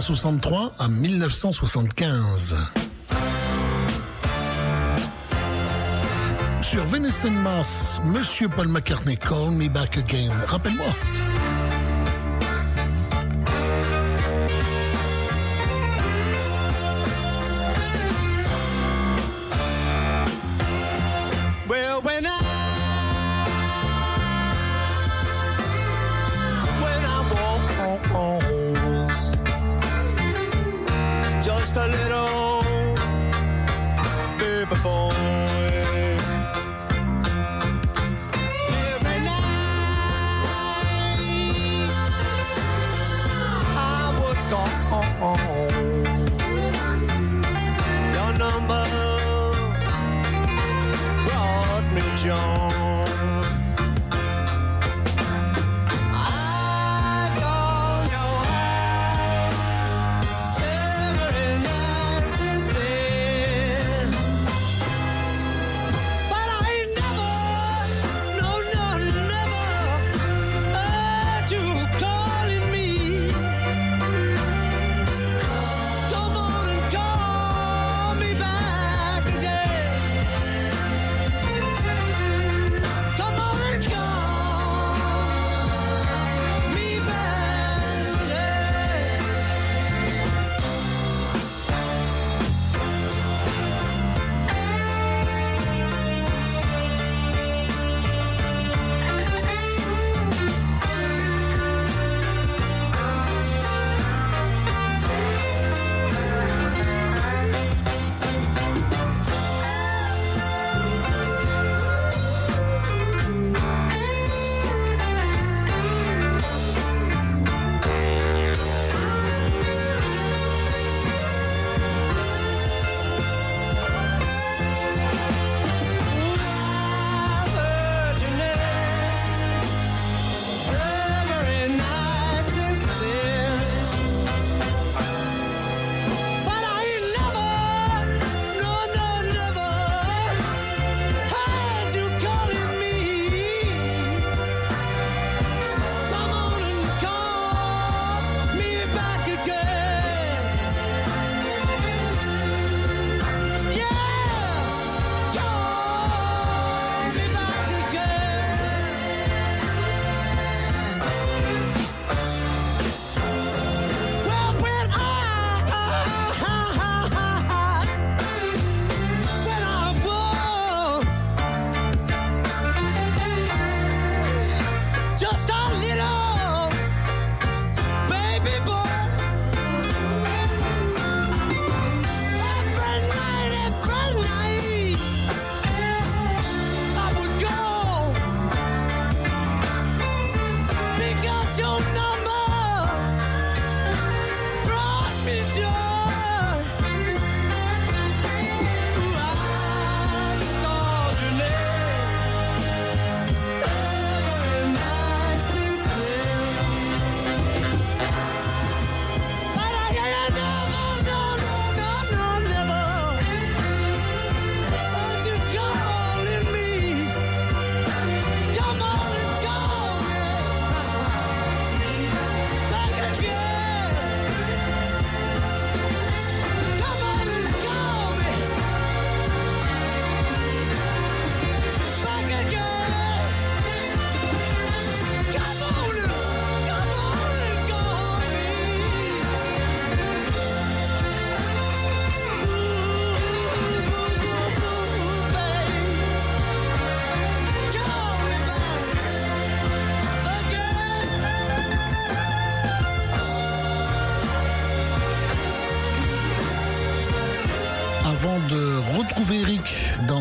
1963 à 1975. Sur Venus and Mars, Monsieur Paul McCartney, Call Me Back Again. Rappelle-moi.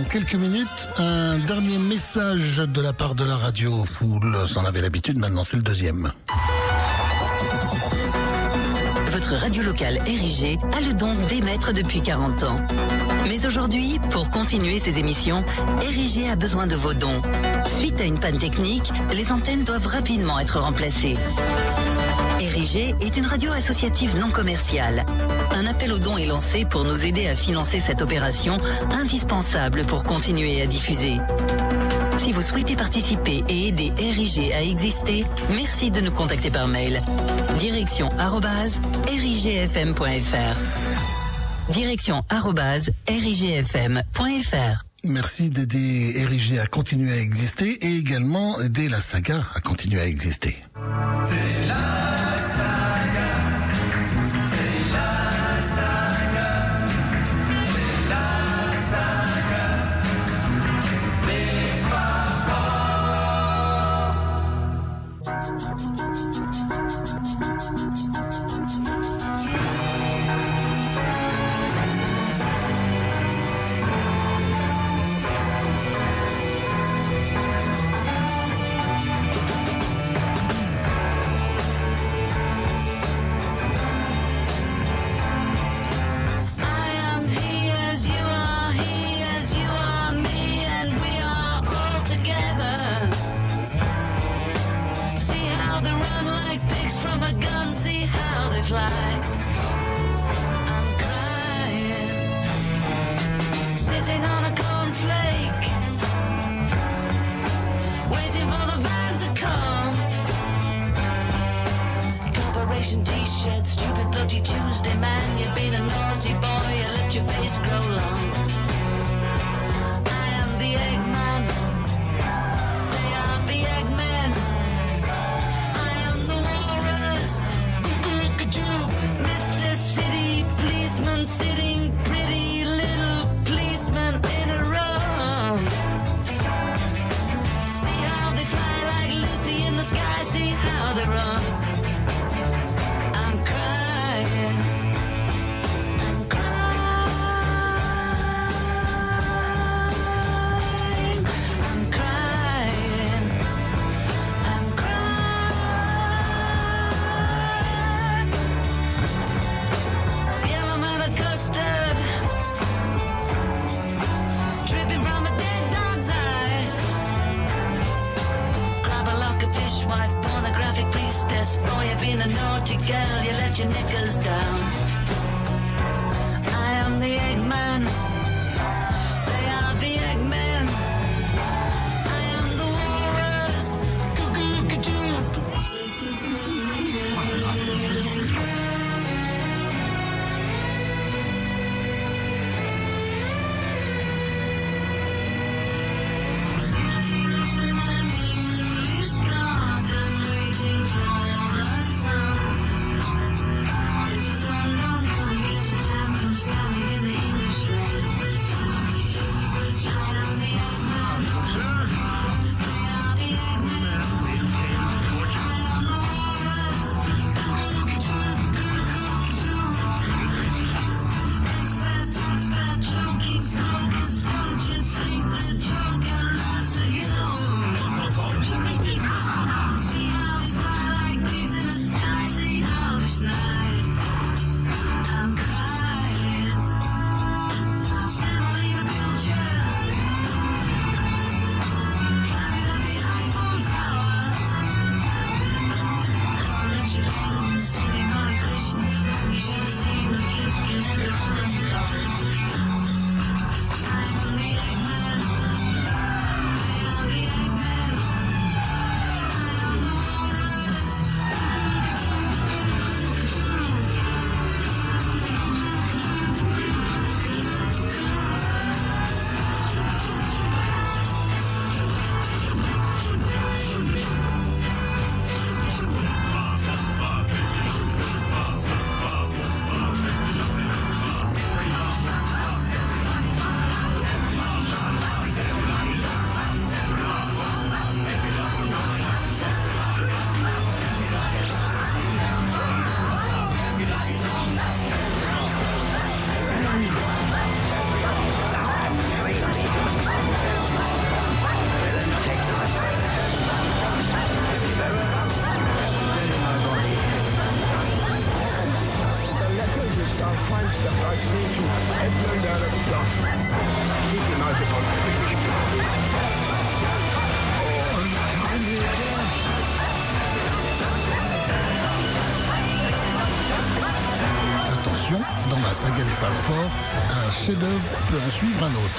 Quelques minutes. Un dernier message de la part de la radio. Vous en avez l'habitude, maintenant c'est le deuxième. Votre radio locale érigée a le don d'émettre depuis 40 ans. Mais aujourd'hui, pour continuer ces émissions, Érigé a besoin de vos dons. Suite à une panne technique, les antennes doivent rapidement être remplacées. Érigé est une radio associative non commerciale. Un appel aux dons est lancé pour nous aider à financer cette opération indispensable pour continuer à diffuser. Si vous souhaitez participer et aider RIG à exister, merci de nous contacter par mail. Direction arrobase rigfm.fr. Direction arrobase rigfm.fr. Merci d'aider Érigé à continuer à exister et également aider la saga à continuer à exister.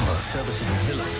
服务新理念。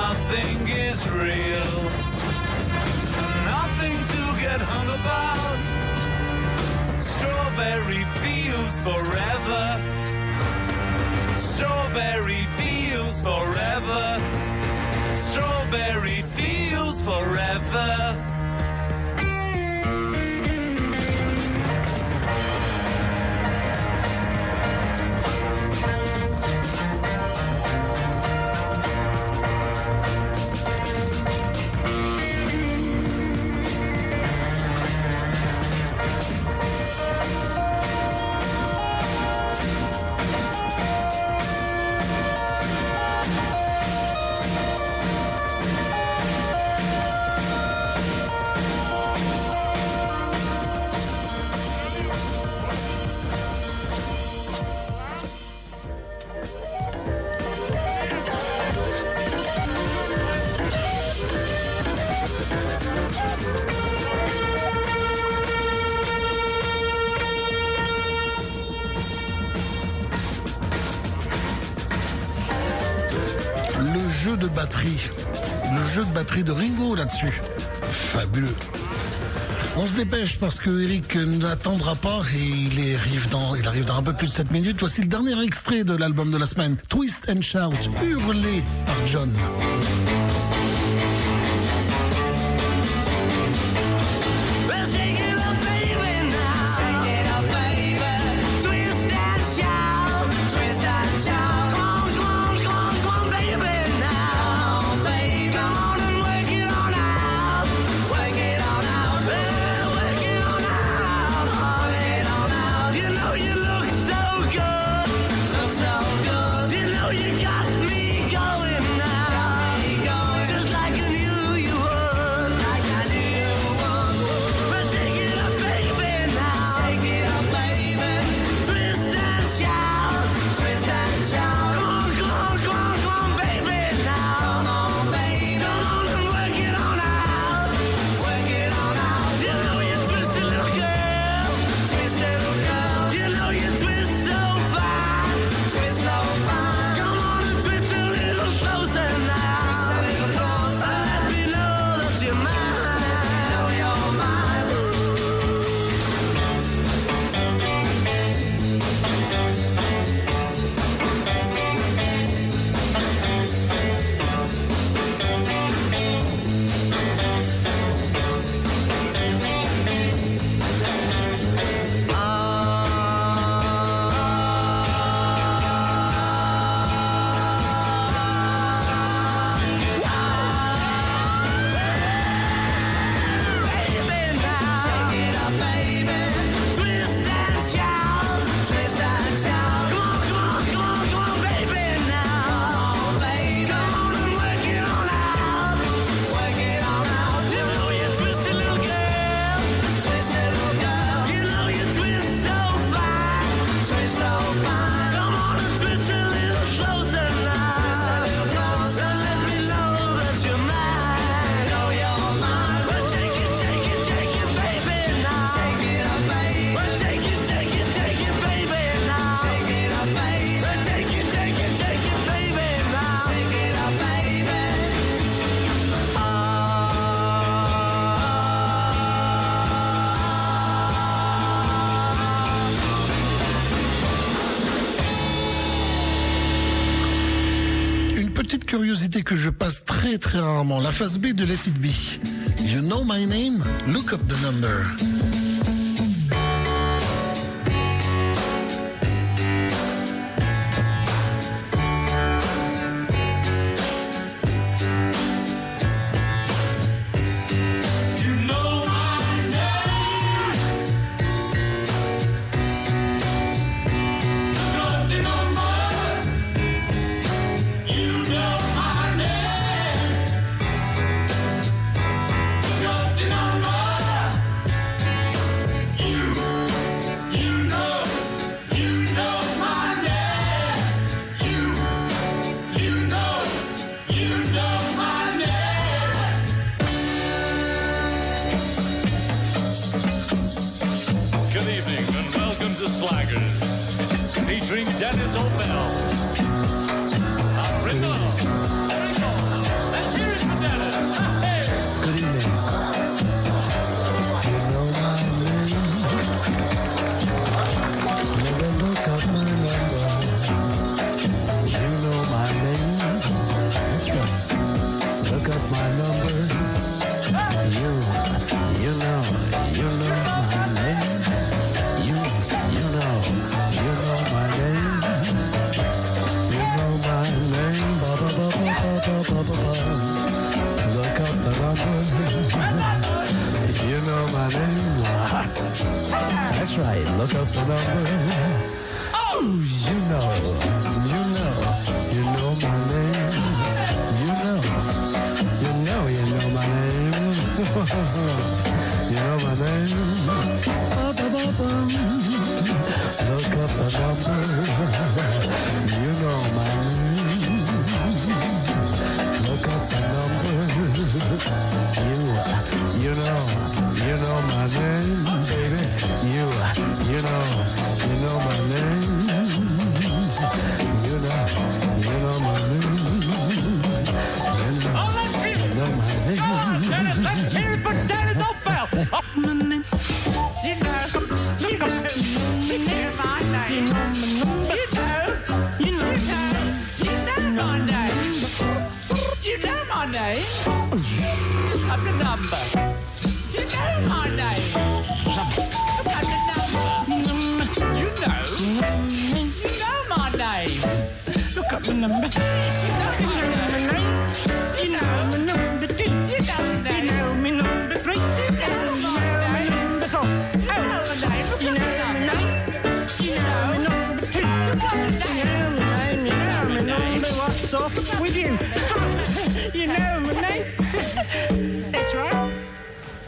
nothing is real. Nothing to get hung about. Strawberry fields forever. Strawberry fields forever. Strawberry fields forever. Le jeu de batterie de Ringo là-dessus. Fabuleux. On se dépêche parce que Eric n'attendra pas et il arrive dans, il arrive dans un peu plus de 7 minutes. Voici le dernier extrait de l'album de la semaine, Twist and Shout, hurlé par John. curiosité que je passe très très rarement, la face B de Let It Be. You know my name? Look up the number.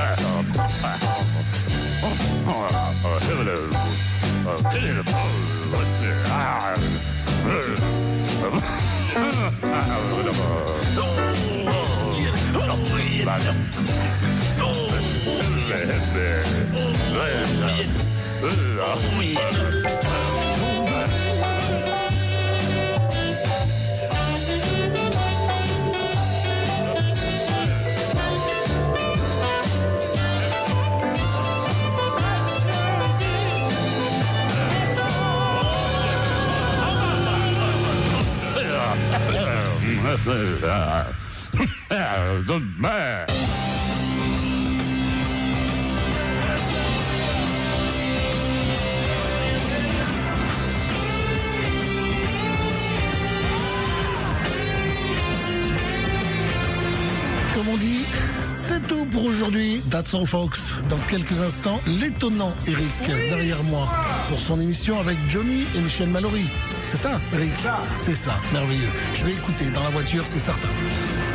Oh, yeah. Comme on dit, c'est tout pour aujourd'hui. That's all, folks. Dans quelques instants, l'étonnant Eric derrière moi pour son émission avec Johnny et Michel Mallory. C'est ça, Eric C'est ça. merveilleux. Je vais écouter dans la voiture, c'est certain.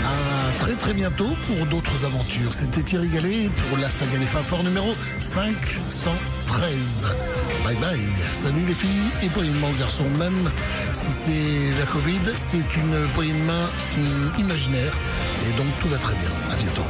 À très très bientôt pour d'autres aventures. C'était Thierry Gallet pour la saga des fort numéro 513. Bye bye. Salut les filles et poignée de main aux garçons. Même si c'est la Covid, c'est une poignée de main imaginaire. Et donc tout va très bien. À bientôt.